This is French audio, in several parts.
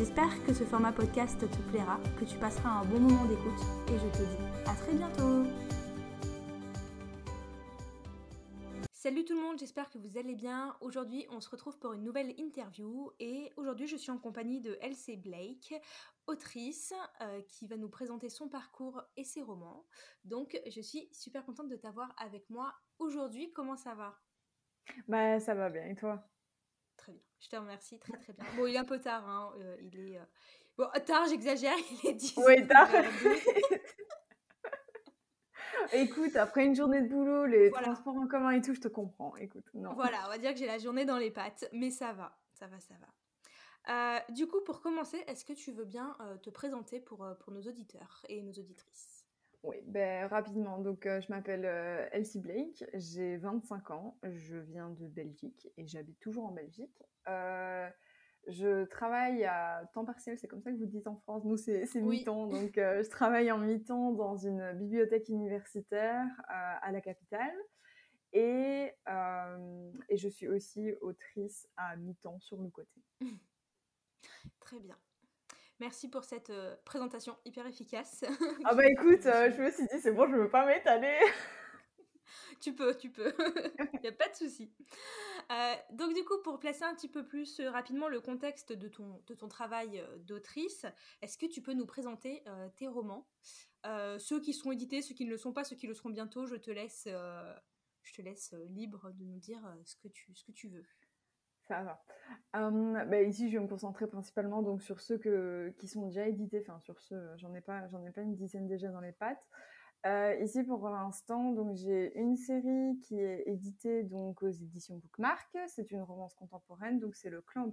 J'espère que ce format podcast te plaira, que tu passeras un bon moment d'écoute et je te dis à très bientôt Salut tout le monde, j'espère que vous allez bien. Aujourd'hui, on se retrouve pour une nouvelle interview et aujourd'hui, je suis en compagnie de Elsie Blake, autrice euh, qui va nous présenter son parcours et ses romans. Donc, je suis super contente de t'avoir avec moi aujourd'hui. Comment ça va? Bah, ça va bien et toi? Très bien, je te remercie, très très bien. Bon, il est un peu tard, hein. Euh, il est... Euh, bon, tard, j'exagère, il est 10 Oui, tard Écoute, après une journée de boulot, les transports en commun et tout, je te comprends. Écoute, non. Voilà, on va dire que j'ai la journée dans les pattes, mais ça va, ça va, ça va. Euh, du coup, pour commencer, est-ce que tu veux bien te présenter pour, pour nos auditeurs et nos auditrices? Oui, ben, rapidement. Donc, je m'appelle Elsie Blake, j'ai 25 ans, je viens de Belgique et j'habite toujours en Belgique. Je travaille à temps partiel, c'est comme ça que vous dites en France. Nous, c'est mi-temps. Donc, euh, je travaille en mi-temps dans une bibliothèque universitaire euh, à la capitale. Et, euh, et, je suis aussi autrice à mi-temps sur le côté. Très bien. Merci pour cette présentation hyper efficace. ah bah écoute, je me suis dit, c'est bon, je ne veux pas m'étaler. tu peux, tu peux. Il n'y a pas de souci. Euh, donc du coup, pour placer un petit peu plus euh, rapidement le contexte de ton, de ton travail euh, d'autrice, est-ce que tu peux nous présenter tes romans? Ceux qui seront édités, ceux qui ne le sont pas, ceux qui le seront bientôt, je te laisse, je te laisse libre de nous dire ce, que tu, ce que tu veux. Ça va. Hum, bah, ici, je vais me concentrer principalement donc, sur ceux que, qui sont déjà édités. Enfin, sur ceux, j'en ai, pas, ai pas une dizaine déjà dans les pattes. Euh, ici, pour l'instant, j'ai une série qui est éditée donc aux éditions Bookmark. C'est une romance contemporaine, donc c'est le Clan.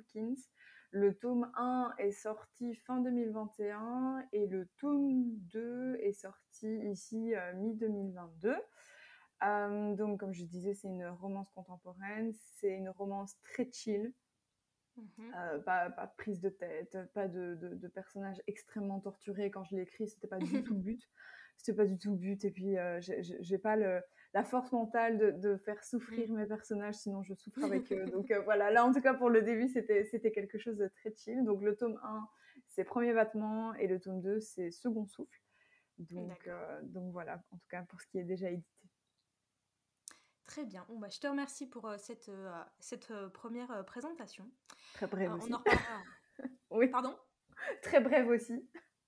Le tome 1 est sorti fin 2021 et le tome 2 est sorti ici euh, mi-2022. Euh, donc, comme je disais, c'est une romance contemporaine. C'est une romance très chill. Mhm. pas, pas, prise de tête, pas de, de, de personnages extrêmement torturés. Quand je l'ai écrit, c'était pas du tout le but c'était pas du tout le but. Et puis, euh, j'ai pas le, la force mentale de, de, faire souffrir mes personnages, sinon je souffre avec eux. Donc euh, voilà, là en tout cas pour le début, c'était quelque chose de très chill. Donc le tome 1, c'est Premier Battement, et le tome 2, c'est Second Souffle. Donc, euh, donc voilà, en tout cas pour ce qui est déjà édité. Très bien. Bon, bah, je te remercie pour cette, cette première présentation. Très brève aussi. On en reparlera. oui. Pardon? Très brève aussi.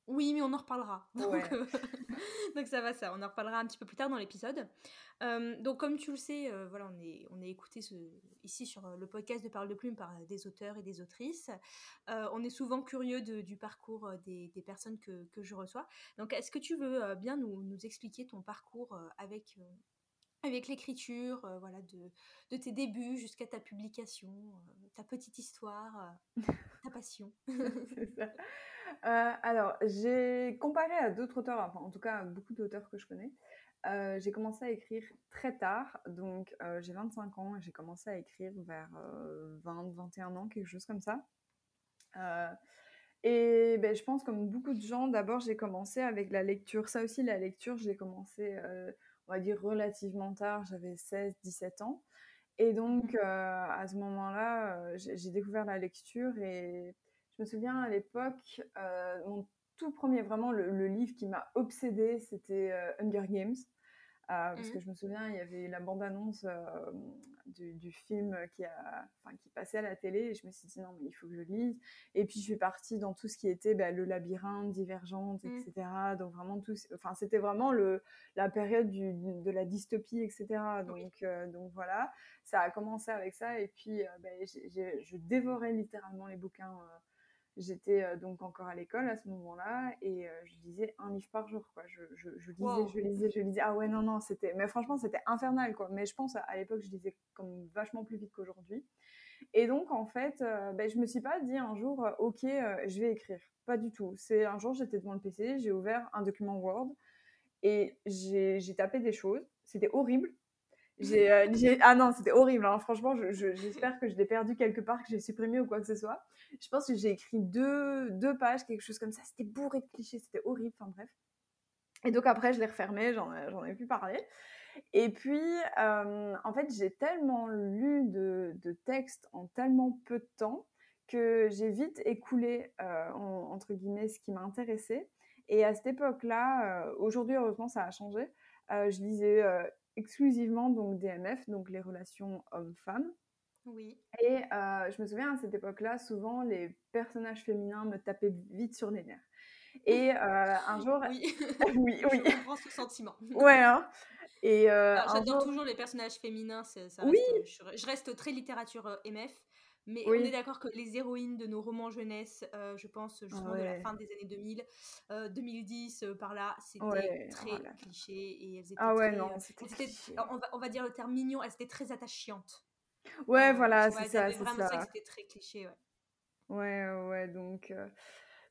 Oui, mais on en reparlera. Euh, donc, ça va, ça. On en reparlera un petit peu plus tard dans l'épisode. Euh, donc, comme tu le sais, euh, voilà, on est, on est écouté ici sur le podcast de Parole de Plume par des auteurs et des autrices. on est souvent curieux du parcours des, personnes que, je reçois. Donc, est-ce que tu veux bien nous, nous expliquer ton parcours avec avec l'écriture, voilà, de, de, tes débuts jusqu'à ta publication, ta petite histoire, ta passion. C'est ça. Euh, alors, j'ai comparé à d'autres auteurs, enfin en tout cas beaucoup d'auteurs que je connais. Euh, j'ai commencé à écrire très tard, donc euh, j'ai 25 ans et j'ai commencé à écrire vers 20-21 ans, quelque chose comme ça. et ben, je pense comme beaucoup de gens, d'abord j'ai commencé avec la lecture. Ça aussi, la lecture, j'ai commencé, on va dire, relativement tard, j'avais 16-17 ans. Et donc, mmh. à ce moment-là, j'ai découvert la lecture et je me souviens à l'époque, euh, mon tout premier, vraiment le, livre qui m'a obsédé, c'était euh, Hunger Games. Euh, parce mmh. que je me souviens, il y avait la bande-annonce du, film qui, a, qui passait à la télé et je me suis dit non, mais il faut que je lise. Et puis je suis partie dans tout ce qui était bah, le labyrinthe, Divergente, etc. Mmh. Donc vraiment tout, enfin c'était vraiment le, la période du, de la dystopie, etc. Donc, donc voilà, ça a commencé avec ça et puis bah, je dévorais littéralement les bouquins J'étais euh, donc encore à l'école à ce moment-là et euh, je lisais un livre par jour. Quoi. Je, je, je lisais, je lisais, je lisais. Ah ouais, non, non, c'était. Mais franchement, c'était infernal. Quoi. Mais je pense à, l'époque, je lisais comme vachement plus vite qu'aujourd'hui. Et donc, en fait, euh, ben, je me suis pas dit un jour, ok, je vais écrire. Pas du tout. C'est un jour, j'étais devant le PC, j'ai ouvert un document Word et j'ai tapé des choses. C'était horrible. Euh, ah non, c'était horrible. Hein. Franchement, j'espère que je l'ai perdu quelque part, que j'ai supprimé ou quoi que ce soit. Je pense que j'ai écrit deux, deux pages, quelque chose comme ça. C'était bourré de clichés, c'était horrible. Enfin bref. Et donc après, je l'ai refermé, j'en ai plus parlé. Et puis, euh, en fait, j'ai tellement lu de, de, textes en tellement peu de temps que j'ai vite écoulé, euh, entre guillemets, ce qui m'a intéressé. Et à cette époque-là, euh, aujourd'hui, heureusement, ça a changé. je lisais exclusivement donc DMF, donc les relations hommes-femmes. Oui. Et je me souviens à cette époque-là, souvent les personnages féminins me tapaient vite sur les nerfs. Et un jour. Oui, oui, oui. Je comprends ce sentiment. Ouais, hein. Et euh, J'adore toujours les personnages féminins. Ça oui. je, reste très littérature MF. Mais on est d'accord que les héroïnes de nos romans jeunesse, je pense justement de la fin des années 2000, 2010, par là, c'était très cliché et elles étaient ah ouais, très, non, on, va, on va dire le terme mignon, elles étaient très attachantes. Ouais, voilà, c'est ça, c'est ça. c'était très cliché, ouais. Ouais, ouais, donc...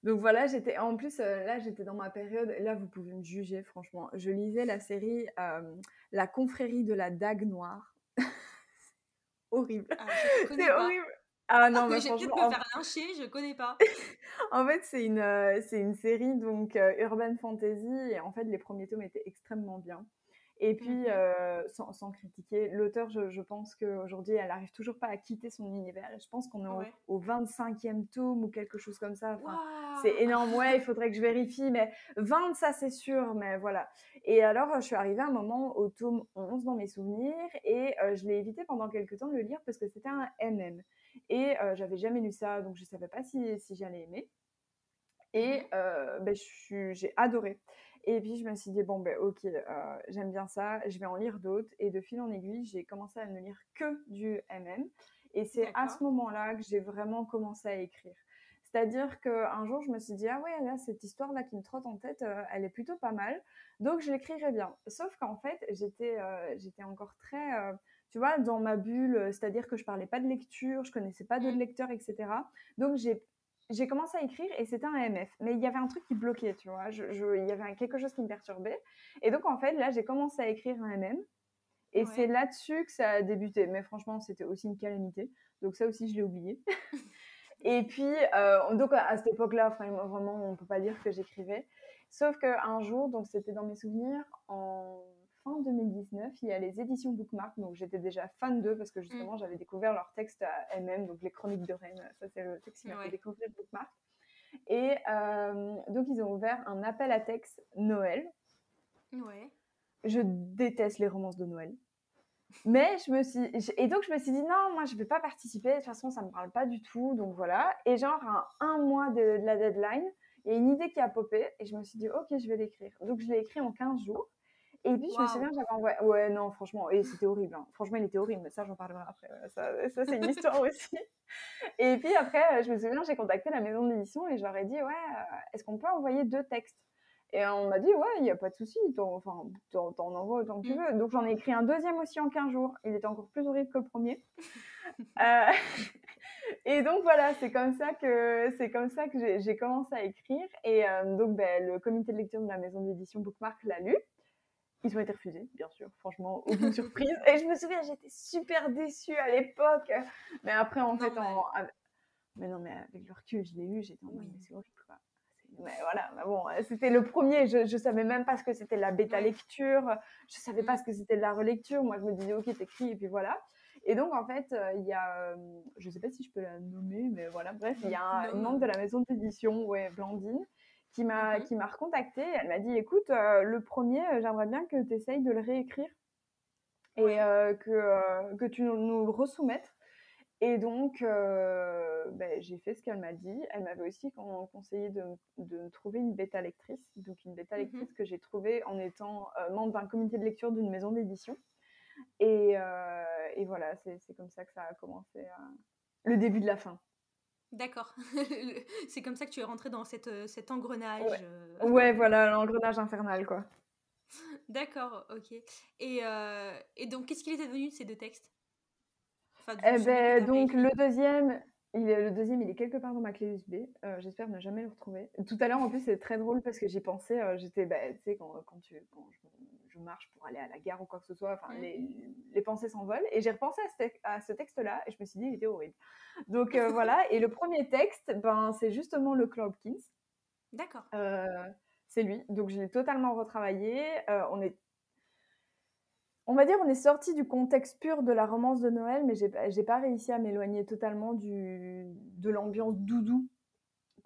Donc voilà, j'étais en plus euh, là j'étais dans ma période là vous pouvez me juger franchement. Je lisais la série euh, La confrérie de la dague noire. horrible. Ah, c'est horrible. Ah non, mais j'ai peut-être me faire lyncher, je connais pas. en fait, c'est une, euh, c'est une série donc urban fantasy et en fait les premiers tomes étaient extrêmement bien. Et puis, mmh euh, sans, sans, critiquer, l'auteur, je, je, pense qu'aujourd'hui, elle n'arrive toujours pas à quitter son univers. Et je pense qu'on est au, 25e tome ou quelque chose comme ça. Enfin, C'est énorme. Ouais, il faudrait que je vérifie. Mais 20, ça, c'est sûr. Mais voilà. Et alors, je suis arrivée à un moment au tome 11 dans mes souvenirs. Et euh, je l'ai évité pendant quelques temps de le lire parce que c'était un MM. Et euh, j'avais jamais lu ça. Donc, je ne savais pas si, si j'allais aimer. Et mmh euh, ben, j'ai adoré. Et puis je me suis dit, bon, ben ok, euh, j'aime bien ça, je vais en lire d'autres. Et de fil en aiguille, j'ai commencé à ne lire que du MM. Et c'est à ce moment-là que j'ai vraiment commencé à écrire. C'est-à-dire qu'un jour, je me suis dit, ah ouais, là, cette histoire-là qui me trotte en tête, euh, elle est plutôt pas mal. Donc, je l'écrirai bien. Sauf qu'en fait, j'étais euh, j'étais encore très, tu vois, dans ma bulle. C'est-à-dire que je parlais pas de lecture, je connaissais pas d'autres mmh. lecteurs, etc. Donc, j'ai j'ai commencé à écrire et c'était un MF. Mais il y avait un truc qui bloquait, tu vois. Je, il y avait quelque chose qui me perturbait. Et donc, en fait, là, j'ai commencé à écrire un MM. Et c'est là-dessus que ça a débuté. Mais franchement, c'était aussi une calamité. Donc, ça aussi, je l'ai oublié. et puis, euh, donc, à cette époque-là, vraiment, on ne peut pas dire que j'écrivais. Sauf qu'un jour, donc c'était dans mes souvenirs, en 2019, il y a les éditions Bookmark. Donc j'étais déjà fan d'eux parce que justement mm. j'avais découvert leur texte à MM, donc les Chroniques de Rennes. Ça, c'est le texte qui m'a fait découvrir Bookmark. Et euh, donc ils ont ouvert un appel à texte Noël. Ouais. Je déteste les romances de Noël. Mais je me suis. Et donc je me suis dit non, moi je ne vais pas participer. De toute façon, ça ne me parle pas du tout. Donc voilà. Et genre, à un mois de, de la deadline, il y a une idée qui a popé et je me suis dit, ok, je vais l'écrire. Donc, je l'ai écrit en 15 jours. Et puis, je me souviens, j'avais envoyé. Ouais, non, franchement, et c'était horrible. Hein. Franchement, il était horrible, mais ça, j'en parlerai après. Ça, ça c'est une histoire aussi. Et puis après, je me souviens, j'ai contacté la maison d'édition et je leur ai dit, ouais, euh, est-ce qu'on peut envoyer deux textes? Et on m'a dit, ouais, il n'y a pas de souci, enfin, t'en envoies autant que tu mmh. veux. Donc, j'en ai écrit un deuxième aussi en 15 jours. Il était encore plus horrible que le premier. euh... Et donc voilà, c'est comme ça que c'est comme ça que j'ai commencé à écrire. Et euh, donc ben, le comité de lecture de la maison d'édition Bookmark l'a lu. Ils ont été refusés, bien sûr, franchement, aucune surprise. Et je me souviens, j'étais super déçue à l'époque. Mais après, en fait, en... Mais non, mais avec le recul, je l'ai lu, j'étais en mode, mais c'est horrible, quoi. Mais voilà, mais bon, c'était le premier. Je, je savais même pas ce que c'était la bêta lecture. Je savais pas mm. ce que c'était de la relecture. Moi, je me disais, ok, t'écris, et puis voilà. Et donc, en fait, euh, il y a, je sais pas si je peux la nommer, mais voilà, bref, il y a un, une membre de la maison d'édition, ouais, Blandine, qui m'a mmh qui m'a recontacté. Elle m'a dit écoute, euh, le premier, euh, j'aimerais bien que tu essayes de le réécrire et euh, que, que tu nous, le resoumettes. Et donc, ben, j'ai fait ce qu'elle m'a dit. Elle m'avait aussi conseillé de, de trouver une bêta lectrice, donc une bêta mmh lectrice que j'ai trouvée en étant membre d'un comité de lecture d'une maison d'édition. Et, et, voilà, c'est comme ça que ça a commencé, le début de la fin. D'accord. c'est comme ça que tu es rentrée dans cette, euh, cet engrenage. Ouais, euh. voilà, l'engrenage infernal, quoi. D'accord, ok. Et, euh, et donc, qu'est-ce qu'il était devenu de ces deux textes? Enfin, Eh ben, donc, le deuxième, Il est, le deuxième, il est quelque part dans ma clé USB. Euh, j'espère ne jamais le retrouver. Tout à l'heure, en plus, c'est très drôle parce que j'y pensais. Euh, j'étais, bah, tu sais, quand, quand, tu, quand je, marche pour aller à la gare ou quoi que ce soit, enfin, les, les, pensées s'envolent. Et j'ai repensé à ce, à ce texte-là et je me suis dit, il était horrible. Donc voilà. Et le premier texte, ben, c'est justement le Hopkins. D'accord. c'est lui. Donc je l'ai totalement retravaillé. on est on va dire, on est sorti du contexte pur de la romance de Noël, mais j'ai pas réussi à m'éloigner totalement du, de l'ambiance doudou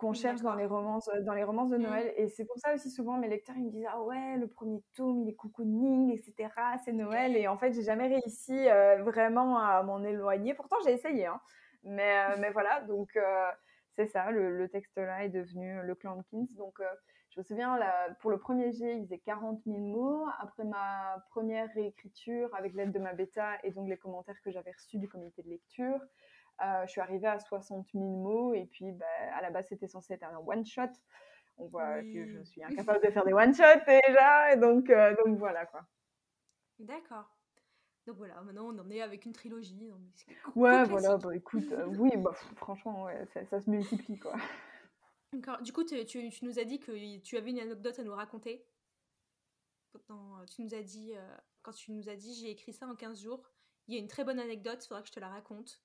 qu'on cherche dans les romances, dans les romances de mmh. Noël. Et c'est pour ça aussi souvent mes lecteurs ils me disent ah ouais le premier tome il est cocooning etc c'est Noël et en fait j'ai jamais réussi euh, vraiment à m'en éloigner. Pourtant j'ai essayé hein. Mais euh, mais voilà donc c'est ça le, texte là est devenu le clan Kings donc je me souviens, pour le premier jet, il faisait 40 000 mots. Après ma première réécriture, avec l'aide de ma bêta et donc les commentaires que j'avais reçus du comité de lecture, je suis arrivée à 60 000 mots. Et puis, bah, à la base, c'était censé être un one-shot. On voit que je suis incapable de faire des one-shots déjà. Et donc, euh, donc voilà quoi. D'accord. Donc voilà, maintenant on en est avec une trilogie. ouais, voilà, bah, écoute, euh, oui, bah, franchement, ouais, ça, ça, se multiplie quoi. Du coup, tu, tu, nous as dit que tu avais une anecdote à nous raconter. tu nous as dit, euh, quand tu nous as dit j'ai écrit ça en 15 jours, il y a une très bonne anecdote, il faudra que je te la raconte.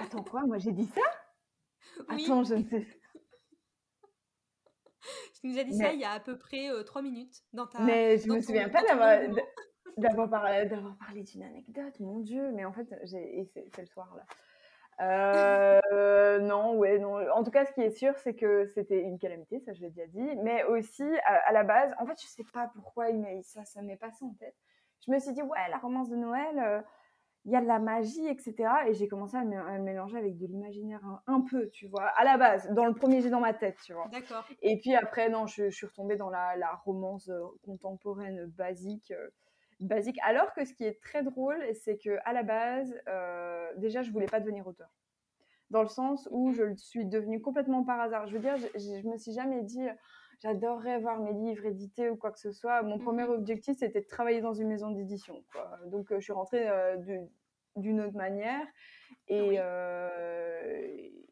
Attends, quoi? Moi j'ai dit ça? Attends, je ne sais. tu nous as dit ça il y a à peu près euh, 3 minutes dans ta. Mais je ne me souviens pas d'avoir. D'avoir parlé, parlé d'une anecdote, mon Dieu, mais en fait, c'est le soir là. Euh, non, ouais, non. En tout cas, ce qui est sûr, c'est que c'était une calamité, ça je l'ai déjà dit. Mais aussi, à, la base, en fait, je sais pas pourquoi ça, ça m'est passé en tête. Je me suis dit, ouais, la romance de Noël, euh, il y a de la magie, etc. Et j'ai commencé à, me, mélanger avec de l'imaginaire un, peu, tu vois, à la base, dans le premier jet dans ma tête, tu vois. D'accord. Et puis après, non, je, suis retombée dans la, la romance euh, contemporaine basique basique. Alors que ce qui est très drôle, c'est que à la base, euh, déjà, je voulais pas devenir auteur. Dans le sens où je le suis devenue complètement par hasard. Je veux dire, je, je me suis jamais dit, j'adorerais voir mes livres édités ou quoi que ce soit. Mon premier mhm. objectif, c'était de travailler dans une maison d'édition. Donc, euh, je suis rentrée euh, d'une autre manière. Et,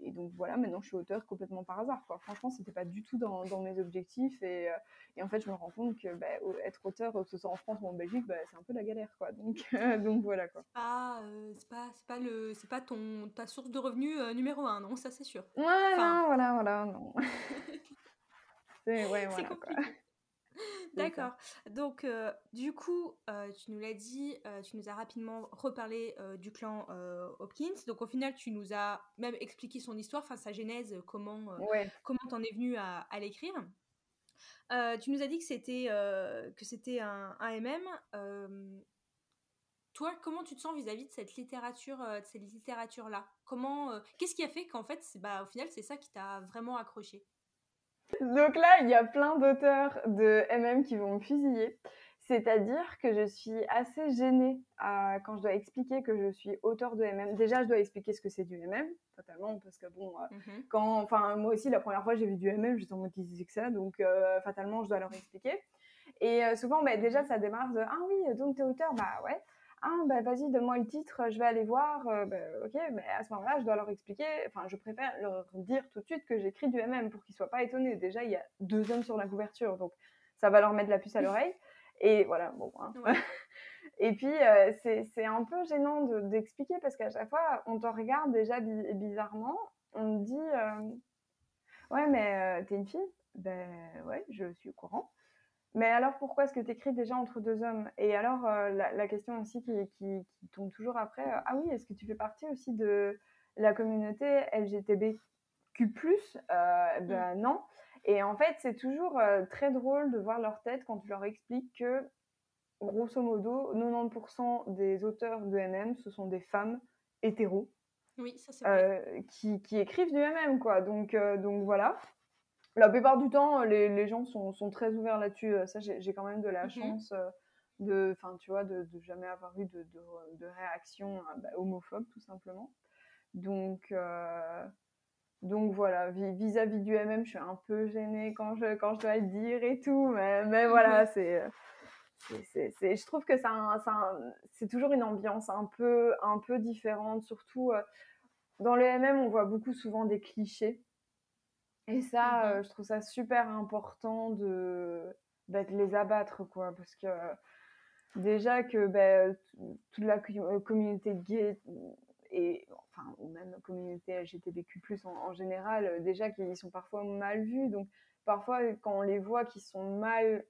et donc voilà, maintenant je suis auteur complètement par hasard. Quoi. Franchement, c'était pas du tout dans, dans mes objectifs. Et, euh, et, en fait, je me rends compte que bah, être auteur, que ce soit en France ou en Belgique, bah, c'est un peu la galère. Quoi. Donc, donc voilà. Quoi. Ah, euh, c'est pas, pas, le, pas ton, ta source de revenus euh, numéro un, non Ça, c'est sûr. Ouais, non, voilà, voilà. Non. c'est ouais, voilà, quoi. D'accord. Donc, euh, du coup, euh, tu nous l'as dit, euh, tu nous as rapidement reparlé du clan Hopkins. Donc, au final, tu nous as même expliqué son histoire, enfin sa genèse, comment comment t'en es venu à, l'écrire. tu nous as dit que c'était que c'était un, un MM. toi, comment tu te sens vis-à-vis de cette littérature, de cette littérature là Comment, qu'est-ce qui a fait qu'en fait, bah, au final, c'est ça qui t'a vraiment accroché? Donc là, il y a plein d'auteurs de MM qui vont me fusiller. C'est-à-dire que je suis assez gênée quand je dois expliquer que je suis auteur de MM. Déjà, je dois expliquer ce que c'est du MM, totalement, parce que bon, euh, mhm. quand, enfin, moi aussi, la première fois j'ai vu du MM, j'étais en mode qui c'est que ça, donc euh, fatalement, je dois leur expliquer. Et euh, souvent, bah, déjà, ça démarre de ah oui, donc t'es auteur, bah ouais ah bah vas-y donne-moi le titre je vais aller voir euh, bah, ok mais à ce moment-là je dois leur expliquer enfin je préfère leur dire tout de suite que j'écris du MM pour qu'ils soient pas étonnés. Déjà il y a deux hommes sur la couverture donc ça va leur mettre la puce à l'oreille. Et voilà bon hein. et puis euh, c'est un peu gênant d'expliquer parce qu'à chaque fois on te regarde déjà bizarrement on te dit euh, ouais mais t'es une fille? Ben ouais je suis au courant mais alors pourquoi est-ce que tu écris déjà entre deux hommes? Et alors euh, la, question aussi qui, qui, tombe toujours après, euh, ah oui, est-ce que tu fais partie aussi de la communauté LGTBQ euh, Ben non. Et en fait, c'est toujours très drôle de voir leur tête quand tu leur expliques que, grosso modo, 90% des auteurs de MM, ce sont des femmes hétéros. Oui, ça c'est qui, qui, écrivent du MM, quoi. Donc, donc voilà la plupart du temps, les, les gens sont, sont, très ouverts là-dessus. Euh, ça, j'ai quand même de la mmh chance euh, de, enfin, tu vois, de, de, jamais avoir eu de, de, réaction euh, bah, homophobe, tout simplement. Donc, donc voilà, vis-à-vis du MM, je suis un peu gênée quand je, quand je dois le dire et tout, mais, mais voilà, c'est. je trouve que c'est toujours une ambiance un peu, un peu différente, surtout dans le MM, on voit beaucoup souvent des clichés. Et ça, mmh je trouve ça super important de, bah, de les abattre, quoi. Parce que déjà que bah, toute la communauté gay et enfin ou même communauté LGBTQ+ en, en général, déjà qu'ils sont parfois mal vus. Donc parfois quand on les voit qui sont mal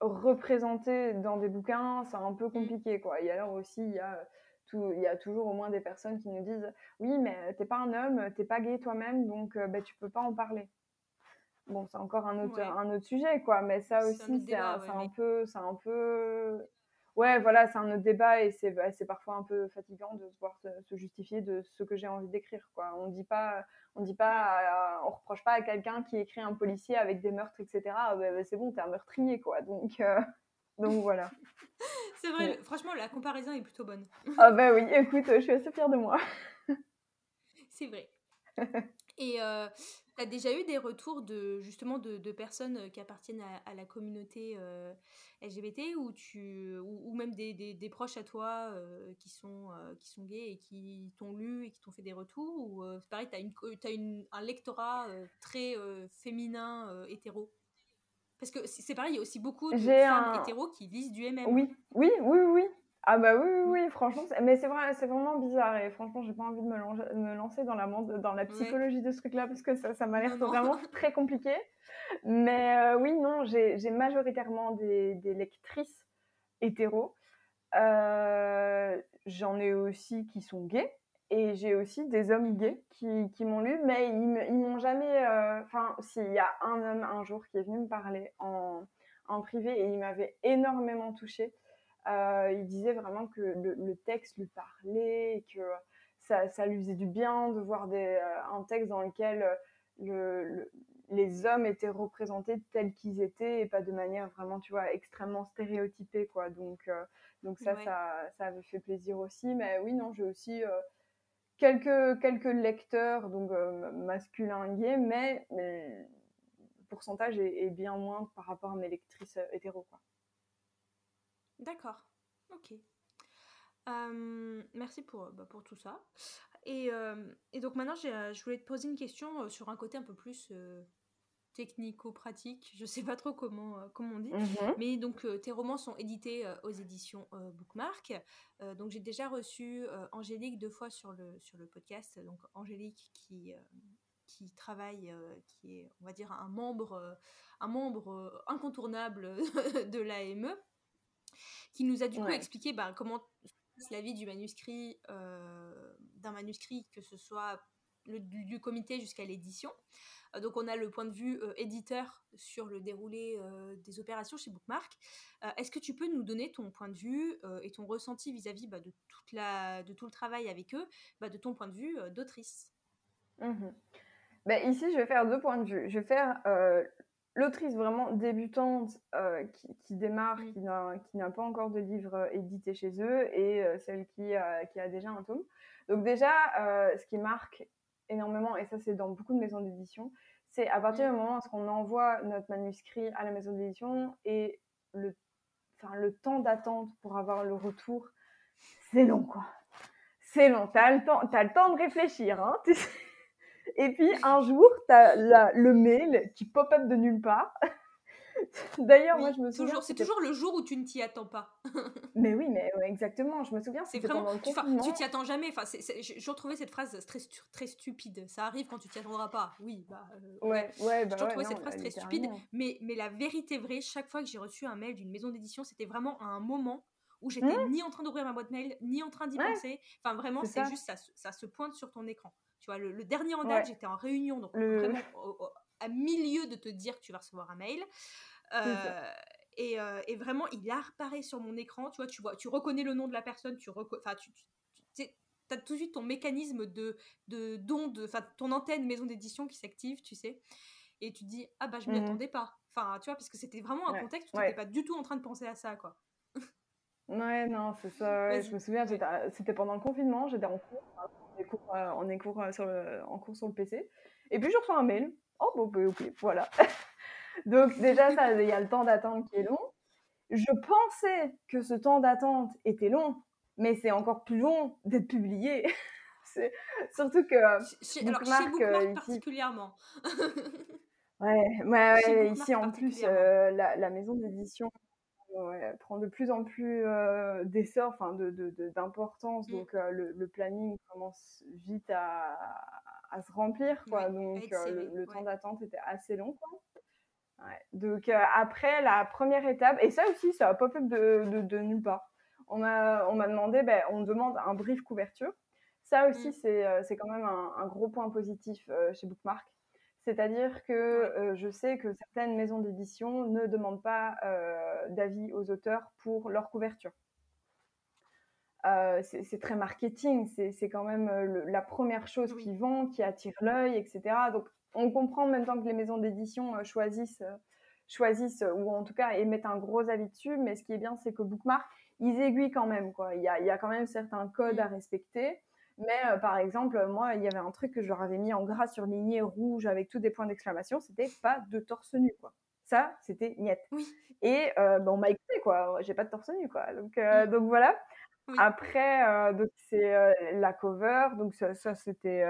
représentés dans des bouquins, c'est un peu mmh. compliqué, quoi. Et alors aussi, il y a il y a toujours au moins des personnes qui nous disent oui mais t'es pas un homme t'es pas gay toi-même donc bah, tu peux pas en parler. Bon c'est encore un autre un autre sujet quoi mais ça aussi c'est un, un, peu c'est un peu ouais voilà c'est un autre débat et c'est bah, c'est parfois un peu fatigant de se voir se, justifier de ce que j'ai envie d'écrire quoi. On dit pas on dit pas on reproche pas à quelqu'un qui écrit un policier avec des meurtres etc ah, bah, c'est bon t'es un meurtrier quoi donc euh, donc voilà c'est vrai, franchement, la comparaison est plutôt bonne. ah bah oui, écoute, je suis assez fière de moi. c'est vrai. Et euh, tu as déjà eu des retours de justement de, de personnes qui appartiennent à, la communauté euh, LGBT ou, tu, ou, même des, des, proches à toi euh, qui, sont, euh, qui sont gays et qui t'ont lu et qui t'ont fait des retours Ou c'est pareil, tu as, as une, un lectorat très féminin hétéro? Parce que c'est pareil, il y a aussi beaucoup de femmes hétéros qui lisent du MM. Oui, oui, oui, oui. Ah bah oui, oui, oui franchement, mais c'est vrai, c'est vraiment bizarre et franchement, j'ai pas envie de me, me, lancer dans la, dans la psychologie de ce truc-là parce que ça, ça m'a l'air vraiment très compliqué. Mais euh, oui, non, j'ai majoritairement des, des, lectrices hétéros. Euh, j'en ai aussi qui sont gays et j'ai aussi des hommes gays qui, qui m'ont lu, mais ils m'ont jamais. Euh, enfin, s'il y a un homme un jour qui est venu me parler en, en privé et il m'avait énormément touchée. Euh, il disait vraiment que le, texte lui parlait, et que ça, ça, lui faisait du bien de voir des, euh, un texte dans lequel le, les hommes étaient représentés tels qu'ils étaient et pas de manière vraiment, tu vois, extrêmement stéréotypée, quoi. Donc, donc ça, ça, ça, avait fait plaisir aussi. Mais oui, non, j'ai aussi quelques, quelques lecteurs, donc euh, masculins gays, mais, le pourcentage est, bien moins par rapport à mes lectrices euh, hétéros. D'accord, ok. merci pour, bah, pour tout ça. Et, et donc maintenant, je voulais te poser une question sur un côté un peu plus technico-pratique, je sais pas trop comment, euh, comment on dit, mmh mais donc euh, tes romans sont édités euh, aux éditions Bookmark. donc j'ai déjà reçu Angélique deux fois sur le, sur le podcast, donc Angélique qui, qui travaille, qui est, on va dire, un membre, un membre incontournable de l'AME, qui nous a du coup expliqué bah, comment la vie du manuscrit, d'un manuscrit, que ce soit le, du comité jusqu'à l'édition. Euh, donc on a le point de vue euh, éditeur sur le déroulé euh, des opérations chez Bookmark. Est-ce que tu peux nous donner ton point de vue et ton ressenti vis-à-vis bah, de, toute la, de tout le travail avec eux, bah, de ton point de vue d'autrice? Mmh bah, Ici, je vais faire deux points de vue. Je vais faire l'autrice vraiment débutante qui, démarre, qui n'a pas encore de livre édité chez eux, et celle qui, qui, a déjà un tome. Donc déjà, ce qui marque énormément, et ça c'est dans beaucoup de maisons d'édition, c'est à partir du moment où on envoie notre manuscrit à la maison d'édition et le, enfin, le temps d'attente pour avoir le retour, c'est long quoi. C'est long, t'as le, temps, as le temps de réfléchir. Hein, et puis un jour, t'as le mail qui pop-up de nulle part D'ailleurs, moi, je me souviens. C'est toujours le jour où tu ne t'y attends pas. mais oui, mais exactement. Je me souviens. C'est vraiment. Tu t'y attends jamais. Enfin, je retrouvais cette phrase très, très stupide. Ça arrive quand tu t'y attendras pas. Oui, bah. Euh, ouais, ouais, bah. Je retrouvais cette phrase très stupide. Mais, mais la vérité vraie, chaque fois que j'ai reçu un mail d'une maison d'édition, c'était vraiment à un moment où j'étais mmh. ni en train d'ouvrir ma boîte mail, ni en train d'y penser. Enfin, vraiment, c'est juste ça, ça se pointe sur ton écran. Tu vois, le, dernier en date, j'étais en réunion, donc vraiment à milieu de te dire que tu vas recevoir un mail. Euh, et, euh, et, vraiment, il apparaît sur mon écran. Tu vois, tu vois, tu reconnais le nom de la personne. Tu, enfin, tu, as tout de suite ton mécanisme de, de d'onde, enfin, ton antenne maison d'édition qui s'active, tu sais. Et tu te dis, ah bah, je m'y mmh attendais pas. Enfin, tu vois, parce que c'était vraiment un contexte où tu n'étais pas du tout en train de penser à ça, quoi. ouais, non, c'est ça. je me souviens, c'était pendant le confinement, j'étais en cours, en cours, en, cours sur le, en cours sur le PC. Et puis, je reçois un mail. Oh, bon, bah, ok, voilà. Donc déjà, il y a le temps d'attente qui est long. Je pensais que ce temps d'attente était long, mais c'est encore plus long d'être publié. surtout que chez, alors, chez Bookmark particulièrement. ouais, ouais, ici en plus, la, la, maison d'édition prend de plus en plus d'essor, enfin d'importance, de, de, mmh. donc le, le, planning commence vite à, à se remplir, quoi. donc le, temps d'attente était assez long, quoi. Donc après la première étape, et ça aussi, ça a pop-up de, de, nulle part. On m'a on demandé, ben, on demande un brief couverture. Ça aussi, mmh. c'est quand même un, un, gros point positif chez Bookmark. C'est-à-dire que je sais que certaines maisons d'édition ne demandent pas d'avis aux auteurs pour leur couverture. c'est très marketing, c'est quand même la première chose qui vend, qui attire l'œil, etc. Donc on comprend en même temps que les maisons d'édition choisissent, choisissent, ou en tout cas émettent un gros avis dessus, mais ce qui est bien, c'est que Bookmark, ils aiguillent quand même. Quoi. Il, y a, il y a quand même certains codes à respecter. Mais euh, par exemple, moi, il y avait un truc que je leur avais mis en gras surligné rouge avec tous des points d'exclamation, c'était pas de torse nu, quoi. Ça, c'était niet. Oui. Et euh, on m'a écouté, quoi. J'ai pas de torse nu, quoi. Donc, euh, donc voilà. Après, donc c'est la cover, donc ça, ça c'était.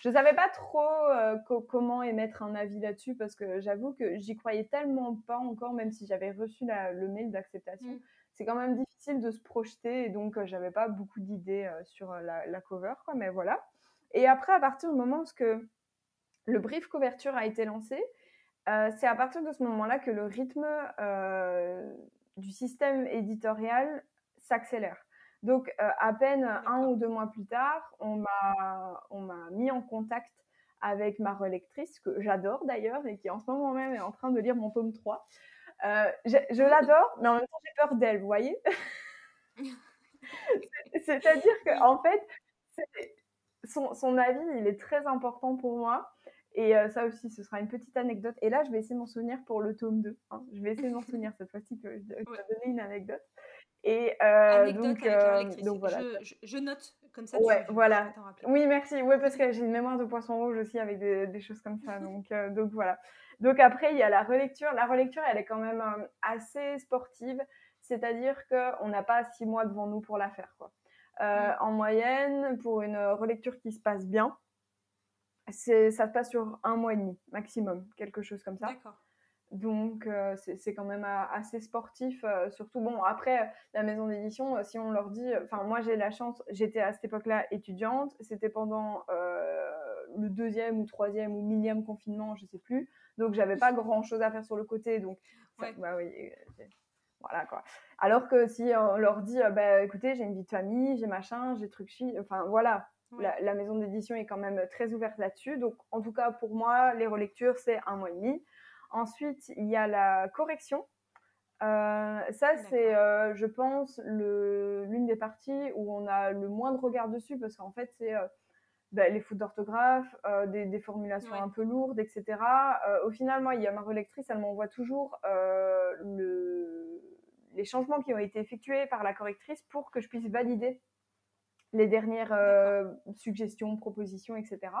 je savais pas trop comment émettre un avis là-dessus parce que j'avoue que j'y croyais tellement pas encore, même si j'avais reçu le mail d'acceptation. Mmh c'est quand même difficile de se projeter et donc euh, j'avais pas beaucoup d'idées euh, sur euh, la, cover, quoi, mais voilà. Et après, à partir du moment où que le brief couverture a été lancé, c'est à partir de ce moment-là que le rythme du système éditorial s'accélère. Donc, à peine un ou deux mois plus tard, on m'a mis en contact avec ma relectrice, que j'adore d'ailleurs, et qui en ce moment même est en train de lire mon tome 3. Euh, je, l'adore, mais en même temps, j'ai peur d'elle, vous voyez? C'est-à-dire qu'en en fait, son, son, avis, il est très important pour moi. Et euh, ça aussi, ce sera une petite anecdote. Et là, je vais essayer de m'en souvenir pour le tome 2. Hein. Je vais essayer de m'en souvenir cette fois-ci que je, vais donner une anecdote. Et euh, donc, donc voilà. Je, note comme ça. Ouais, voilà. Oui, merci. Ouais, parce que j'ai une mémoire de poisson rouge aussi avec des, des choses comme ça. Donc, donc voilà. Donc après, il y a la relecture. La relecture, elle est quand même euh, assez sportive, c'est-à-dire qu'on n'a pas six mois devant nous pour la faire. Quoi. Euh, en moyenne, pour une relecture qui se passe bien, ça se passe sur un mois et demi maximum, quelque chose comme ça. D'accord. Donc euh, c'est quand même assez sportif, surtout bon après la maison d'édition, si on leur dit, enfin moi j'ai la chance, j'étais à cette époque-là étudiante, c'était pendant le deuxième ou troisième ou millième confinement, je sais plus. Donc, j'avais pas grand chose à faire sur le côté. Donc, bah oui, euh, voilà quoi. Alors que si on leur dit, euh, bah, écoutez, j'ai une vie de famille, j'ai machin, j'ai truc chi, enfin voilà, la, maison d'édition est quand même très ouverte là-dessus. Donc, en tout cas, pour moi, les relectures, c'est un mois et demi. Ensuite, il y a la correction. Euh, ça, c'est, je pense, l'une des parties où on a le moins de regard dessus parce qu'en fait, c'est bah, les fautes d'orthographe, euh, des, formulations un peu lourdes, etc. Euh, au final, moi, il y a ma relectrice, elle m'envoie toujours euh, le... les changements qui ont été effectués par la correctrice pour que je puisse valider les dernières suggestions, propositions, etc.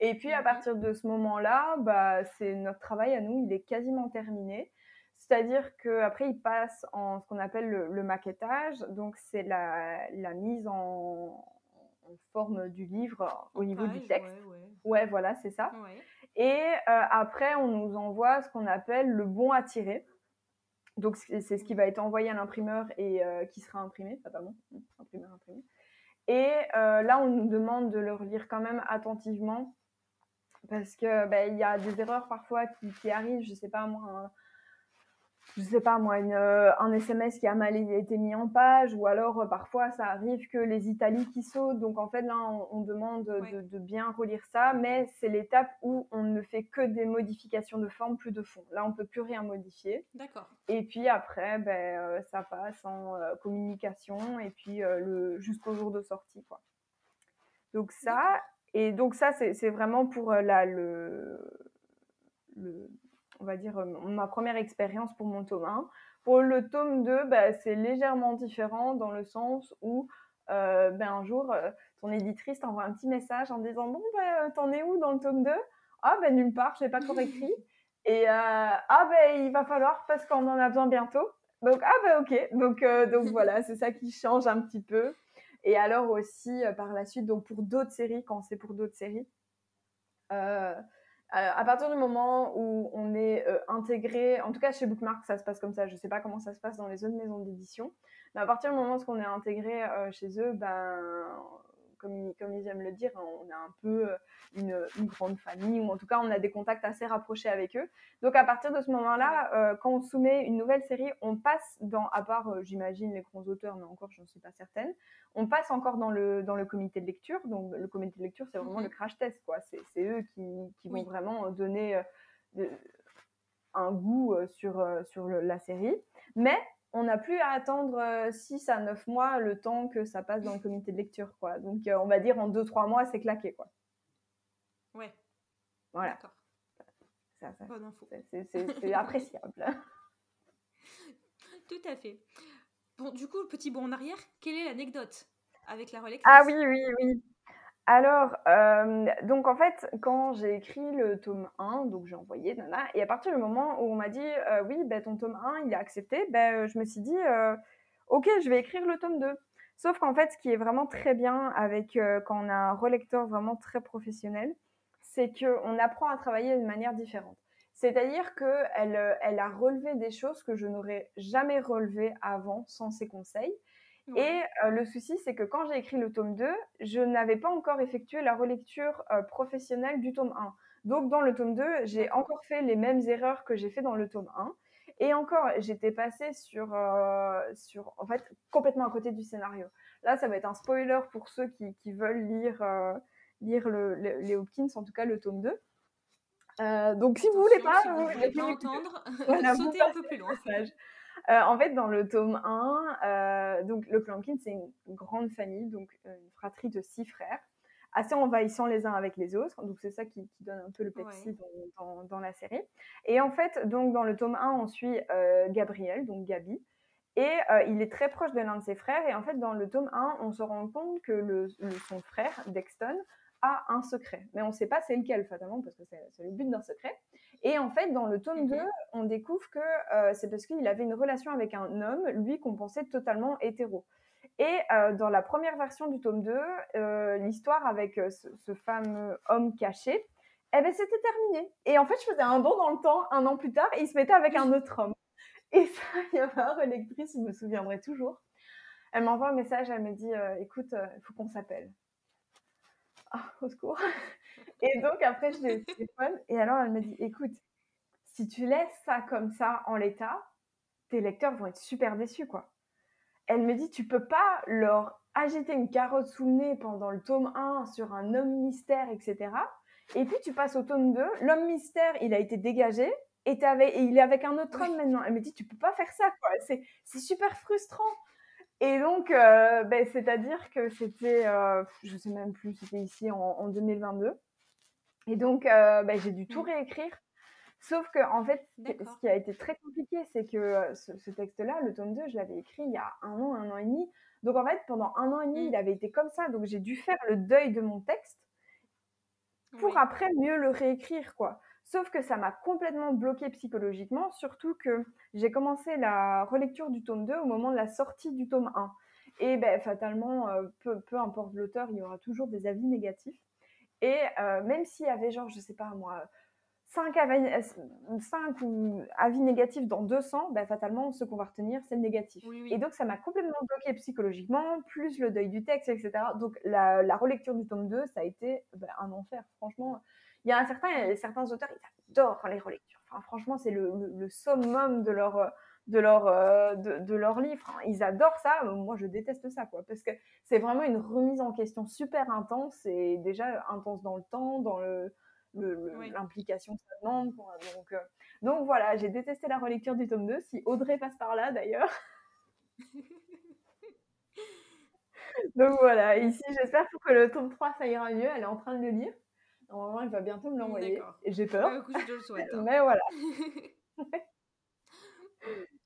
Et puis, à mhm. partir de ce moment-là, bah, c'est notre travail à nous, il est quasiment terminé. C'est-à-dire qu'après, il passe en ce qu'on appelle le, maquettage. Donc, c'est la, la, mise en, en forme du livre au niveau du texte. Ouais, voilà, c'est ça. Et euh, après, on nous envoie ce qu'on appelle le bon à tirer. Donc, c'est ce qui va être envoyé à l'imprimeur et euh, qui sera imprimé, fatalement. Mmh, imprimeur, imprimé. Et euh, là, on nous demande de le relire quand même attentivement parce que ben, il y a des erreurs parfois qui, qui arrivent. Je sais pas moi, je sais pas moi, euh, un SMS qui a mal été mis en page, ou alors euh, parfois ça arrive que les italiques qui sautent. Donc en fait là, on, demande de, bien relire ça, mais c'est l'étape où on ne fait que des modifications de forme, plus de fond. Là, on peut plus rien modifier. D'accord. Et puis après, ben, euh, ça passe en communication et puis le jusqu'au jour de sortie, quoi. Donc ça, et donc ça, c'est vraiment pour la, le, le on va dire, euh, ma première expérience pour mon tome 1. Pour le tome 2, bah, c'est légèrement différent dans le sens où euh, ben, un jour, euh, ton éditrice t'envoie un petit message en disant Bon, ben, t'en es où dans le tome 2 Ah, ben nulle part, je n'ai pas encore écrit. Et ah, ben il va falloir parce qu'on en a besoin bientôt. Donc, ah, ben ok. Donc, donc voilà, c'est ça qui change un petit peu. Et alors aussi, par la suite, donc pour d'autres séries, quand c'est pour d'autres séries, à partir du moment où on est intégré, en tout cas chez Bookmark, ça se passe comme ça. Je ne sais pas comment ça se passe dans les autres maisons d'édition. Mais à partir du moment où on est intégré chez eux, ben, comme, ils aiment le dire, hein, on a un peu euh, une, grande famille, ou en tout cas on a des contacts assez rapprochés avec eux. Donc à partir de ce moment-là, euh, quand on soumet une nouvelle série, on passe dans, à part euh, j'imagine les grands auteurs, mais encore je n'en suis pas certaine, on passe encore dans le, dans le comité de lecture. Donc le comité de lecture, c'est vraiment le crash test, quoi. C'est eux qui, qui vont vraiment donner un goût sur, sur la série. Mais on n'a plus à attendre 6 euh, à 9 mois le temps que ça passe dans le comité de lecture. Quoi. Donc, euh, on va dire en 2-3 mois, c'est claqué. Quoi. Ouais. Voilà. D'accord. C'est appréciable. Tout à fait. Bon, du coup, petit bond en arrière, quelle est l'anecdote avec la relectrice? Ah oui, oui, oui. Alors, euh, donc en fait, quand j'ai écrit le tome 1, donc j'ai envoyé, nana, et à partir du moment où on m'a dit, euh, oui, ben, ton tome 1, il est accepté, ben, je me suis dit, euh, ok, je vais écrire le tome 2. Sauf qu'en fait, ce qui est vraiment très bien avec quand on a un relecteur vraiment très professionnel, c'est qu'on apprend à travailler d'une manière différente. C'est-à-dire qu'elle elle a relevé des choses que je n'aurais jamais relevées avant sans ses conseils. Et le souci, c'est que quand j'ai écrit le tome 2, je n'avais pas encore effectué la relecture professionnelle du tome 1. Donc, dans le tome 2, j'ai encore fait les mêmes erreurs que j'ai fait dans le tome 1. Et encore, j'étais passée sur, sur, en fait, complètement à côté du scénario. Là, ça va être un spoiler pour ceux qui, qui veulent lire, lire le, les Hopkins, en tout cas le tome 2. donc, si vous voulez pas, si vous voulez pas entendre, sautez un peu plus loin. Euh, en fait, dans le tome 1, euh, donc le Clankin, c'est une grande famille, donc euh, une fratrie de six frères, assez envahissants les uns avec les autres. Donc c'est ça qui, donne un peu le pepsi dans, la série. Et en fait, donc dans le tome 1, on suit Gabriel, donc Gabi. Et il est très proche de l'un de ses frères. Et en fait, dans le tome 1, on se rend compte que le, son frère, Dexton, a un secret. Mais on ne sait pas c'est lequel, fatalement, parce que c'est le but d'un secret. Et en fait, dans le tome 2, mhm. on découvre que euh, c'est parce qu'il avait une relation avec un homme, lui qu'on pensait totalement hétéro. Et euh, dans la première version du tome 2, euh, l'histoire avec ce, fameux homme caché, eh ben, c'était terminé. Et en fait, je faisais un bond dans le temps, un an plus tard, et il se mettait avec un autre homme. Et ça, il y avait un relectrice, je me souviendrai toujours. Elle m'envoie un message, elle me dit Écoute, il faut qu'on s'appelle. Au secours. Et donc, après, je l'ai téléphone. Et alors, elle m'a dit écoute, si tu laisses ça comme ça en l'état, tes lecteurs vont être super déçus, quoi. Elle me dit tu peux pas leur agiter une carotte sous le nez pendant le tome 1 sur un homme mystère, etc. Et puis, tu passes au tome 2, l'homme mystère, il a été dégagé. Et, et il est avec un autre homme maintenant. Elle me dit, tu peux pas faire ça, quoi. C'est super frustrant. Et donc, euh, ben, c'est-à-dire que c'était, euh, je sais même plus, c'était ici en, 2022. Et donc, euh, ben, j'ai dû tout mmh. réécrire. Sauf que, en fait, ce qui a été très compliqué, c'est que ce, texte-là, le tome 2, je l'avais écrit il y a un an, un an et demi. Donc, en fait, pendant un an et demi, mmh. il avait été comme ça. Donc, j'ai dû faire le deuil de mon texte pour après mieux le réécrire, quoi. Sauf que ça m'a complètement bloqué psychologiquement, surtout que j'ai commencé la relecture du tome 2 au moment de la sortie du tome 1. Et ben, fatalement, euh, peu, peu, importe l'auteur, il y aura toujours des avis négatifs. Et euh, même s'il y avait genre, je sais pas moi, 5 avis, 5 ou avis négatifs dans 200, ben, fatalement, ce qu'on va retenir, c'est le négatif. Et donc, ça m'a complètement bloqué psychologiquement, plus le deuil du texte, etc. Donc, la, la relecture du tome 2, ça a été ben, un enfer. Franchement, il y a un certain, certains auteurs, ils adorent les relectures. Enfin, franchement, c'est le, le, summum de leur, de leur, euh, de, leur livre. Hein. Ils adorent ça. Moi, je déteste ça, quoi. Parce que c'est vraiment une remise en question super intense et déjà intense dans le temps, dans le, l'implication que ça demande. Donc, euh, donc voilà, j'ai détesté la relecture du tome 2. Si Audrey passe par là, d'ailleurs. donc voilà, ici, j'espère que le tome 3, ça ira mieux. Elle est en train de le lire. Normalement, elle va bientôt me l'envoyer. Et j'ai peur. Hein. Mais voilà.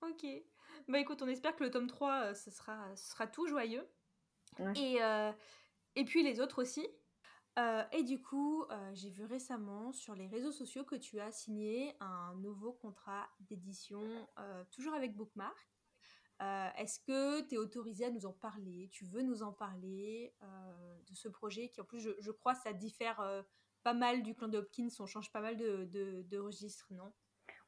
ok. Bah écoute, on espère que le tome 3, euh, ce, sera, ce sera tout joyeux. Et, euh, et puis les autres aussi. Euh, et du coup, j'ai vu récemment sur les réseaux sociaux que tu as signé un nouveau contrat d'édition, toujours avec Bookmark. Est-ce que tu es autorisé à nous en parler? Tu veux nous en parler de ce projet qui, en plus, je, crois, ça diffère pas mal du clan de Hopkins. On change pas mal de, de registres, non?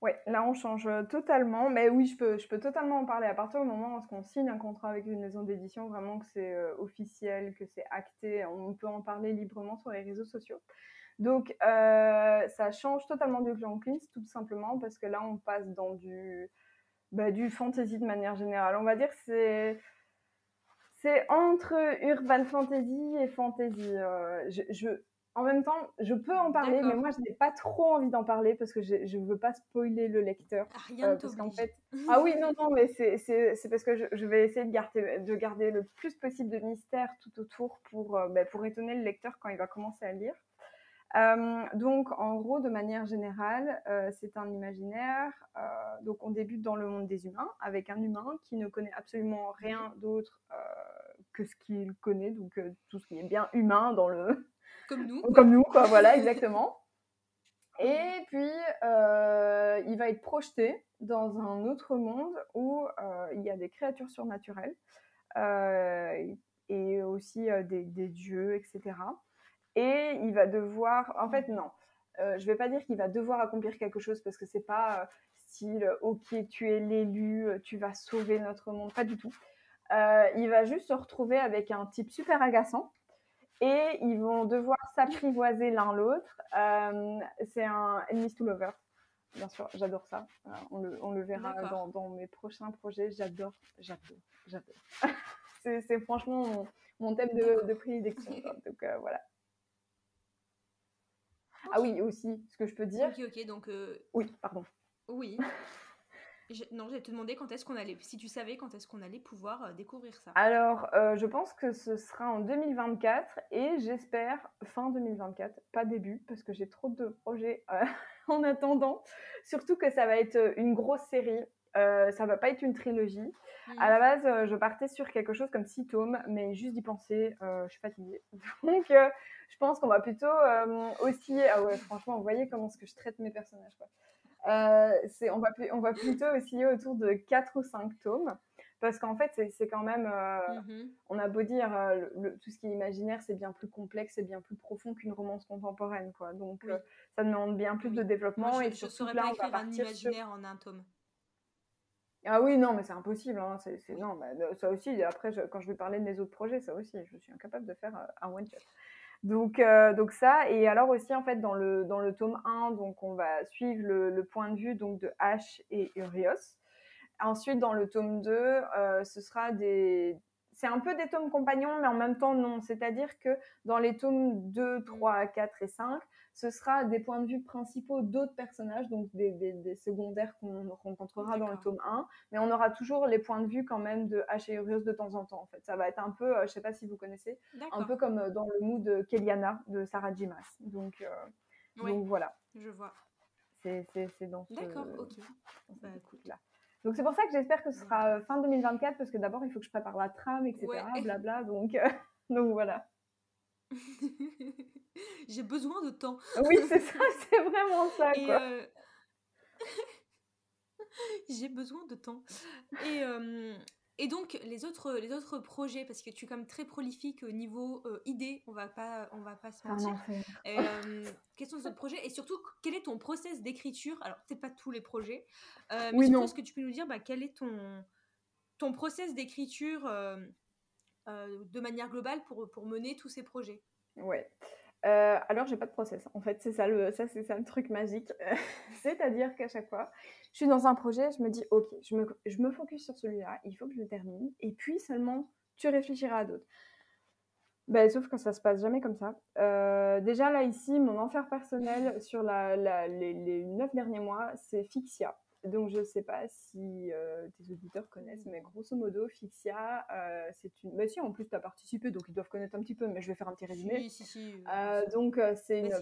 Oui, là on change totalement, mais oui, je peux, je peux totalement en parler à partir du moment où on signe un contrat avec une maison d'édition, vraiment que c'est officiel, que c'est acté, on peut en parler librement sur les réseaux sociaux. Donc euh, ça change totalement du clan Queens, tout simplement parce que là on passe dans du, bah, du fantasy de manière générale. On va dire que c'est c'est entre urban fantasy et fantasy. Euh, je, en même temps, je peux en parler, mais moi, je n'ai pas trop envie d'en parler parce que je ne veux pas spoiler le lecteur. Ah, rien euh, parce fait... Ah oui, non, non, mais c'est parce que je, vais essayer de garder, de garder le plus possible de mystère tout autour pour, euh, bah, pour étonner le lecteur quand il va commencer à lire. Euh, donc, en gros, de manière générale, c'est un imaginaire. donc, on débute dans le monde des humains avec un humain qui ne connaît absolument rien d'autre que ce qu'il connaît, donc tout ce qui est bien humain dans le, comme nous. Comme nous, quoi, voilà, exactement. Et puis, euh, il va être projeté dans un autre monde où euh, il y a des créatures surnaturelles euh, et aussi des, des, dieux, etc. Et il va devoir, en fait, non, je vais pas dire qu'il va devoir accomplir quelque chose parce que c'est pas style, ok, tu es l'élu, tu vas sauver notre monde, pas du tout. il va juste se retrouver avec un type super agaçant et ils vont devoir s'apprivoiser l'un l'autre. Euh, c'est un enemies to lovers. Bien sûr, j'adore ça. Euh, on, le, on, le, verra dans, dans, mes prochains projets. J'adore, j'adore, j'adore. c'est franchement mon, mon, thème de, de prédilection. Donc euh, voilà. Ah oui, aussi, ce que je peux dire. Ok, ok, donc. Oui, pardon. Oui. Non, j'allais te demander quand est-ce qu'on allait, si tu savais quand est-ce qu'on allait pouvoir euh, découvrir ça. Alors, euh, je pense que ce sera en 2024 et j'espère fin 2024, pas début, parce que j'ai trop de projets euh, en attendant. Surtout que ça va être une grosse série. ça va pas être une trilogie. À la mmh. base, je partais sur quelque chose comme six tomes, mais juste d'y penser, je suis fatiguée. Donc, je pense qu'on va plutôt aussi. Ah ouais, franchement, vous voyez comment est-ce que je traite mes personnages. Quoi. Euh, on, va, on va plutôt osciller autour de 4 ou 5 tomes. Parce qu'en fait, c'est quand même. Euh, mm-hmm. On a beau dire, euh, tout ce qui est imaginaire, c'est bien plus complexe et bien plus profond qu'une romance contemporaine. Quoi. Donc, ça demande bien plus de développement. je, et là, on va partir un imaginaire en un tome. Ah oui, non, mais c'est impossible. Hein. non, bah, ça aussi, après, quand je vais parler de mes autres projets, ça aussi, je suis incapable de faire un one-shot. Donc, euh, donc ça, et alors aussi en fait dans le, dans le tome 1, donc on va suivre le, point de vue donc de Ash et Urios. Ensuite dans le tome 2, euh, ce sera des... C'est un peu des tomes compagnons, mais en même temps non. C'est-à-dire que dans les tomes 2, 3, 4 et 5, ce sera des points de vue principaux d'autres personnages, donc des, des, secondaires qu'on rencontrera dans le tome 1, mais on aura toujours les points de vue quand même de H et Urios de temps en temps. En fait, ça va être un peu, euh, je sais pas si vous connaissez, un peu comme euh, dans le mood de Keliana de Sarah Jimas. Donc, euh, donc voilà. Je vois. C'est dans ce. D'accord, ok. Bah. Là. Donc c'est pour ça que j'espère que ce sera fin 2024 parce que d'abord il faut que je prépare la trame, etc. Blabla. Donc, donc voilà. J'ai besoin de temps. Oui, c'est ça, c'est vraiment ça. Quoi. Euh, j'ai besoin de temps. Et, euh, et donc, les autres, les autres projets, parce que tu es quand même très prolifique au niveau euh, idée, on va pas, on va pas se mentir. quels sont les autres projets? Et surtout, quel est ton process d'écriture? Alors, peut-être pas tous les projets, mais oui, surtout, est-ce que tu peux nous dire bah, quel est ton, ton process d'écriture de manière globale pour, pour mener tous ces projets? Ouais. Euh, alors, j'ai pas de process. En fait, c'est ça le, ça, c'est ça le truc magique. C'est-à-dire qu'à chaque fois, je suis dans un projet, je me dis, ok, je me, je me focus sur celui-là, il faut que je le termine, et puis seulement tu réfléchiras à d'autres. Ben, sauf que ça se passe jamais comme ça. Euh, déjà là ici, mon enfer personnel sur la, les, les 9 derniers mois, c'est Fixia. Donc, je ne sais pas si euh, tes auditeurs connaissent, mais grosso modo, Fixia, euh, c'est une. Bah, si, en plus, tu as participé, donc ils doivent connaître un petit peu, mais je vais faire un petit résumé. Si, si, si. Euh, donc, c'est une.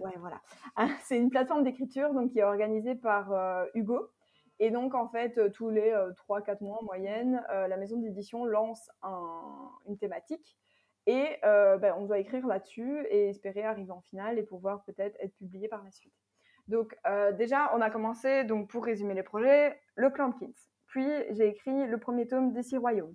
Ouais, voilà. c'est une plateforme d'écriture donc, qui est organisée par Hugo. Et donc, en fait, tous les 3-4 mois en moyenne, la maison d'édition lance un, une thématique. Et ben, on doit écrire là-dessus et espérer arriver en finale et pouvoir peut-être être publié par la suite. Donc euh, déjà, on a commencé, donc pour résumer les projets, le clan Kins, puis j'ai écrit le premier tome des Six Royaumes.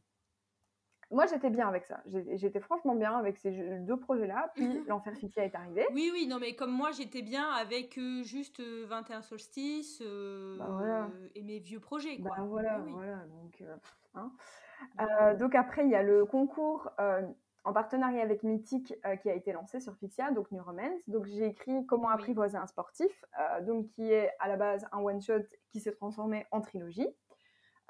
Moi, j'étais bien avec ça. J'étais franchement bien avec ces deux projets-là. Puis l'Enfer Fitia est arrivé. Oui, oui, non, mais comme moi, j'étais bien avec euh, juste 21 euh, solstices bah, et mes vieux projets. Quoi. Bah, voilà, voilà. Donc, hein. donc après, il y a le concours en partenariat avec Mythique qui a été lancé sur Fixia, donc New Romance. Donc j'ai écrit Comment apprivoiser un sportif, donc qui est à la base un one-shot qui s'est transformé en trilogie.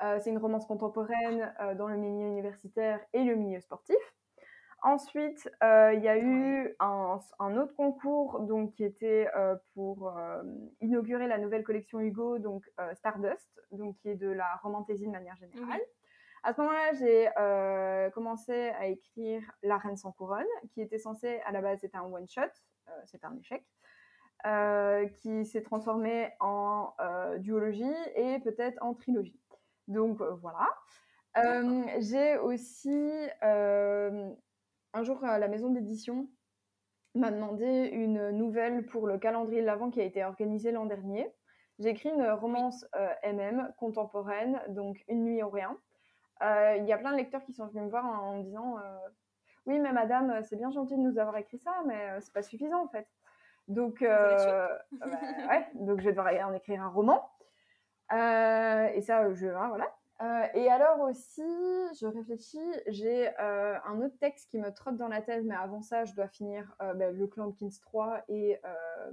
Euh, c'est une romance contemporaine euh, dans le milieu universitaire et le milieu sportif. Ensuite, euh, il y a eu un, autre concours donc, qui était pour inaugurer la nouvelle collection Hugo, donc Stardust, donc, qui est de la romantaisie de manière générale. À ce moment-là, j'ai commencé à écrire La Reine sans couronne, qui était censé à la base être un one-shot, c'est un échec, qui s'est transformé en duologie et peut-être en trilogie. Donc euh, voilà. Euh, j'ai aussi euh, un jour la maison d'édition m'a demandé une nouvelle pour le calendrier de l'Avent qui a été organisé l'an dernier. J'ai écrit une romance MM contemporaine, donc Une nuit au rien. Il y a plein de lecteurs qui sont venus me voir en, me disant Oui, mais madame, c'est bien gentil de nous avoir écrit ça, mais c'est pas suffisant en fait. Donc, bah, ouais, donc je vais devoir en écrire un roman. Euh, et ça, je, hein, voilà. Euh, et alors aussi, je réfléchis, j'ai euh, un autre texte qui me trotte dans la tête, mais avant ça, je dois finir ben, Le Clan Kings 3 et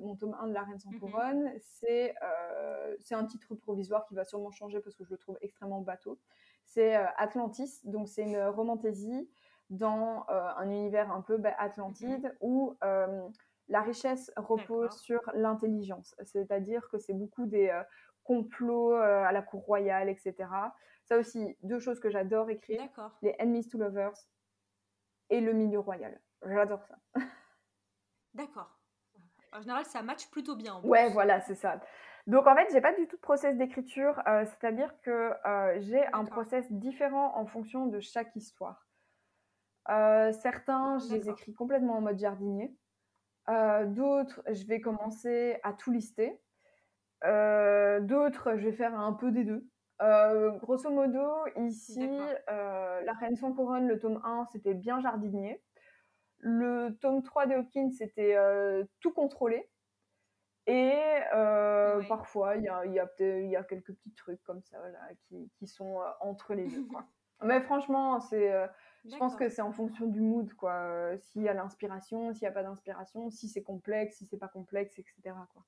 mon tome 1 de La Reine sans mhm. couronne. C'est un titre provisoire qui va sûrement changer parce que je le trouve extrêmement bateau. C'est Atlantis, donc c'est une romantaisie dans un univers un peu ben, Atlantide mhm. où la richesse repose sur l'intelligence. C'est-à-dire que c'est beaucoup des complot euh, à la cour royale, etc. Ça aussi, deux choses que j'adore écrire. Les enemies to lovers et le milieu royal. J'adore ça. D'accord. En général, ça match plutôt bien. ouais, voilà, c'est ça. Donc en fait, j'ai pas du tout de process d'écriture, euh, c'est-à-dire que euh, j'ai un process différent en fonction de chaque histoire. certains, je les écris complètement en mode jardinier. D'autres, je vais commencer à tout lister. Euh, d'autres, je vais faire un peu des deux. Euh, grosso modo, ici, euh, La Reine sans couronne, le tome 1, c'était bien jardinier. Le tome 3 de Hopkins, c'était tout contrôlé. Et parfois, il y a, y, a, quelques petits trucs comme ça qui, qui, sont entre les deux. Quoi. Mais franchement, c'est, je pense que c'est en fonction du mood. quoi. s'il y a l'inspiration, s'il n'y a pas d'inspiration, si c'est complexe, si c'est pas complexe, etc. Quoi.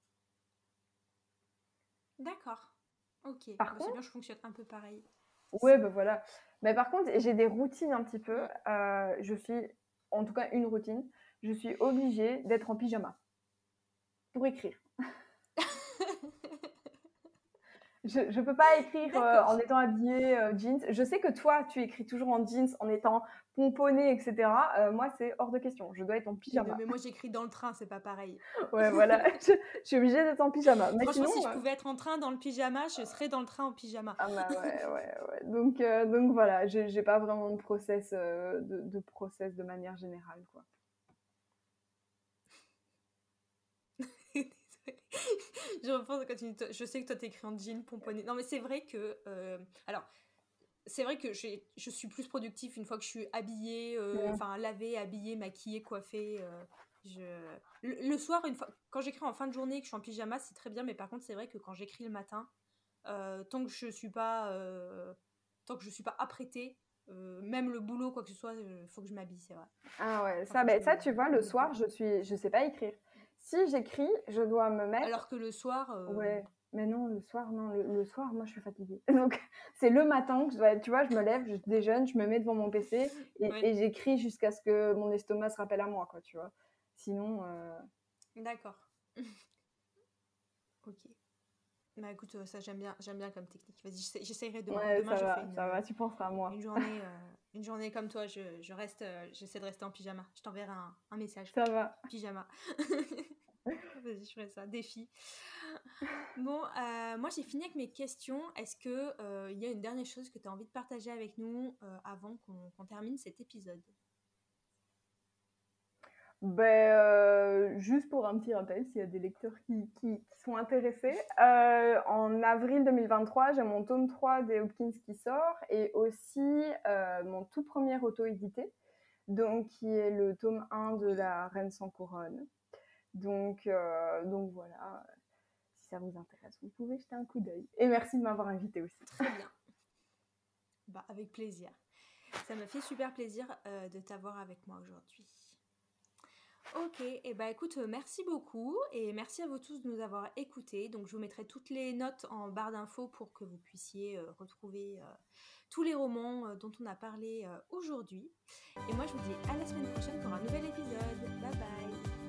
D'accord. Ok. Par contre, bien, je fonctionne un peu pareil. Ouais, ben voilà. Mais par contre, j'ai des routines un petit peu. Euh, je suis, en tout cas, une routine. Je suis obligée d'être en pyjama pour écrire. Je ne peux pas écrire euh, en étant habillée euh, jeans. Je sais que toi, tu écris toujours en jeans, en étant pomponnée, etc. Euh, moi, c'est hors de question. Je dois être en pyjama. Mais, moi, j'écris dans le train, c'est pas pareil. ouais, voilà. je, suis obligée d'être en pyjama. Mais Franchement, si je pouvais être en train dans le pyjama, je serais dans le train en pyjama. Ah bah ouais, ouais, ouais. Donc, donc voilà, j'ai pas vraiment de process, de, de process de manière générale, quoi. je repense quand tu je sais que toi t'écris en jean pomponné. Non mais c'est vrai que euh, alors c'est vrai que je suis plus productif une fois que je suis habillée, euh, enfin lavée, habillée, maquillée, coiffée. Euh, je... Le, soir, une fois, quand j'écris en fin de journée que je suis en pyjama, c'est très bien, mais par contre c'est vrai que quand j'écris le matin, tant que je suis pas, tant que je suis pas apprêtée, même le boulot quoi que ce soit, il faut que je m'habille, c'est vrai. Ah ouais, ça, ben, ça tu vois, le soir je suis, je sais pas écrire. Si j'écris, je dois me mettre. Alors que le soir. Euh, ouais. Mais non, le soir, non, le, soir, moi, je suis fatiguée. Donc, c'est le matin que je dois, tu vois, je me lève, je déjeune, je me mets devant mon PC et, j'écris jusqu'à ce que mon estomac se rappelle à moi, quoi, tu vois. Sinon. Euh, D'accord. ok. Bah écoute, euh, ça j'aime bien, j'aime bien comme technique. Vas-y, j'essaierai demain. Ouais, demain, ça va, ça va, tu penseras à moi. Une journée, une journée comme toi, je, je reste, j'essaie de rester en pyjama. Je t'enverrai un, un, message. Ça va. Pyjama. Vas-y, je ferai ça. Défi. Bon, euh, moi j'ai fini avec mes questions. Est-ce qu'il euh, y a une dernière chose que tu as envie de partager avec nous euh, avant qu'on termine cet épisode? Ben, juste pour un petit rappel, s'il y a des lecteurs qui, qui, sont intéressés, en avril 2023, j'ai mon tome 3 des Hopkins qui sort et aussi mon tout premier auto-édité, donc qui est le tome 1 de La Reine sans couronne. Donc, donc voilà, si ça vous intéresse, vous pouvez jeter un coup d'œil. Et merci de m'avoir invité aussi. Très bien. Bah, avec plaisir. Ça me fait super plaisir euh, de t'avoir avec moi aujourd'hui. Ok, et eh bah écoute, euh, merci beaucoup et merci à vous tous de nous avoir écoutés. Donc je vous mettrai toutes les notes en barre d'infos pour que vous puissiez euh, retrouver tous les romans dont on a parlé aujourd'hui. Et moi je vous dis à la semaine prochaine pour un nouvel épisode. Bye bye